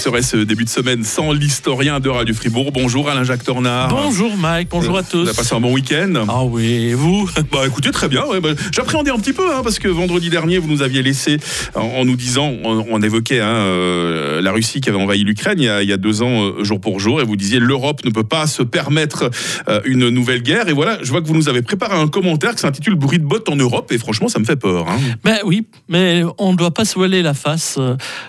Serait ce début de semaine sans l'historien de Radio Fribourg Bonjour Alain-Jacques Tornard. Bonjour Mike, bonjour à tous. Vous avez passé un bon week-end Ah oui, et vous? Bah écoutez, très bien. ouais, bah, J'appréhendais un petit peu, hein, parce que vendredi dernier, vous nous aviez laissé en, en nous disant, on, on évoquait hein, euh, la Russie qui avait envahi l'Ukraine il, y a- il y a deux ans, euh, jour pour jour, et vous disiez l'Europe ne peut pas se permettre euh, une nouvelle guerre. Et voilà, je vois que vous nous avez préparé un commentaire qui s'intitule Bruit de bottes en Europe, et franchement, ça me fait peur. hein. Ben oui, mais on ne doit pas se voiler la face.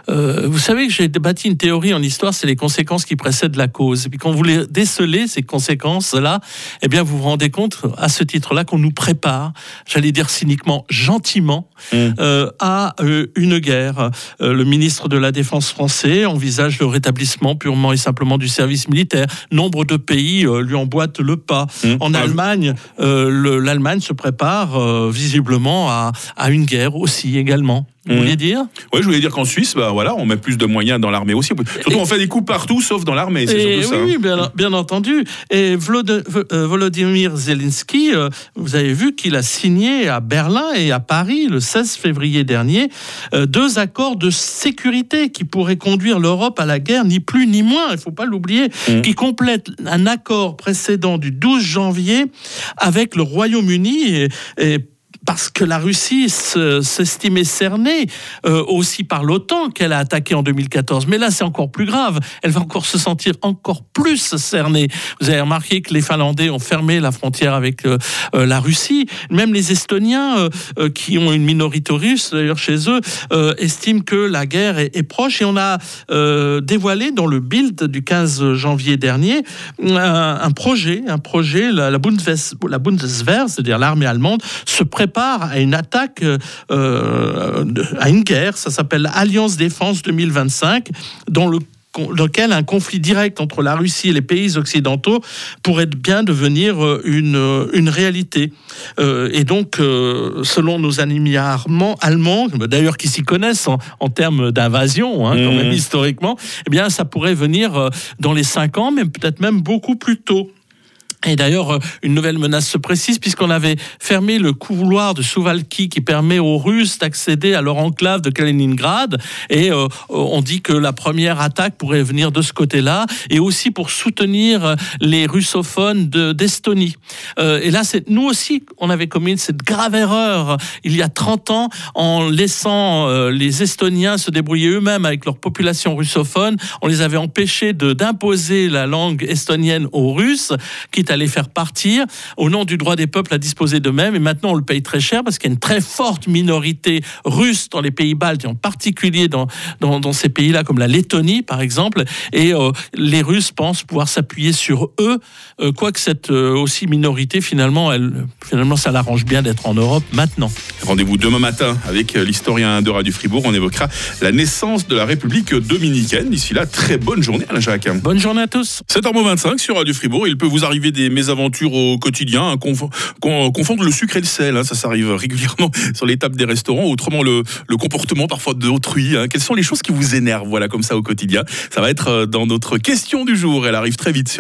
Vous savez que j'ai bâti une théorie en histoire, c'est les conséquences qui précèdent la cause. Et puis quand vous les décelez, ces conséquences-là, eh bien vous vous rendez compte à ce titre-là qu'on nous prépare, j'allais dire cyniquement, gentiment, Mm. euh, à euh, une guerre. Euh, le ministre de la Défense français envisage le rétablissement purement et simplement du service militaire. Nombre de pays lui emboîtent le pas. Mm. En Ah, Allemagne, le- l'Allemagne se prépare visiblement à, à une guerre aussi également. Vous Mhm. voulez dire? Ouais, je voulais dire qu'en Suisse, bah voilà, on met plus de moyens dans l'armée aussi. Surtout, on fait des coups partout, sauf dans l'armée. C'est Et surtout ça. oui, hein. oui, bien, bien entendu. Et Vlod- euh, Volodymyr Zelensky, euh, vous avez vu qu'il a signé à Berlin et à Paris le 16 février dernier euh, deux accords de sécurité qui pourraient conduire l'Europe à la guerre, ni plus ni moins, il ne faut pas l'oublier, Mhm. qui complètent un accord précédent du 12 janvier avec le Royaume-Uni et- et parce que la Russie se- s'estimait cernée euh, aussi par l'OTAN qu'elle a attaqué en 2014. Mais là, c'est encore plus grave. Elle va encore se sentir encore plus cernée. Vous avez remarqué que les Finlandais ont fermé la frontière avec euh, euh, la Russie. Même les Estoniens, qui ont une minorité russe d'ailleurs chez eux, estiment que la guerre est, proche. Et on a dévoilé dans le Bild du 15 janvier dernier un, projet, un projet, la Bundeswehr, c'est-à-dire l'armée allemande, se prépare à une attaque, euh, de- à une guerre. Ça s'appelle Alliance Défense 2025, dans le dans lequel un conflit direct entre la Russie et les pays occidentaux pourrait bien devenir euh, une, euh, une réalité. Euh, et donc, euh, selon nos ennemis allemands, allemands d'ailleurs qui s'y connaissent en, en termes d'invasion, hein, quand Mhm. même historiquement, eh bien, ça pourrait venir euh, dans les cinq ans, mais peut-être même beaucoup plus tôt. Et d'ailleurs, euh, une nouvelle menace se précise puisqu'on avait fermé le couloir de Souvalki qui permet aux Russes d'accéder à leur enclave de Kaliningrad. Et euh, on dit que la première attaque pourrait venir de ce côté-là et aussi pour soutenir euh, les russophones de- d'Estonie. Euh, et là, c'est nous aussi, on avait commis cette grave erreur il y a 30 ans en laissant euh, les Estoniens se débrouiller eux-mêmes avec leur population russophone. On les avait empêchés d'imposer la langue estonienne aux Russes, quitte à les faire partir au nom du droit des peuples à disposer d'eux-mêmes. Et maintenant, on le paye très cher parce qu'il y a une très forte minorité russe dans les pays baltes, et en particulier dans, dans, dans ces pays-là, comme la Lettonie, par exemple. Et euh, les Russes pensent pouvoir s'appuyer sur eux, euh, quoique cette euh, aussi minorité, finalement, elle, finalement, ça l'arrange bien d'être en Europe maintenant. Rendez-vous demain matin avec euh, l'historien de Radio Fribourg. On évoquera la naissance de la République dominicaine. D'ici là, très bonne journée, Alain Jacques. Bonne journée à tous. 7h25 sur Radio Fribourg. Il peut vous arriver des mésaventures au quotidien, hein, conf- con- confondre le sucre et le sel. hein, ça, ça arrive régulièrement sur les tables des restaurants. Autrement, le, le comportement parfois d'autrui. hein. Quelles sont les choses qui vous énervent, voilà, comme ça au quotidien? Ça va être euh, dans notre question du jour. Elle arrive très vite sur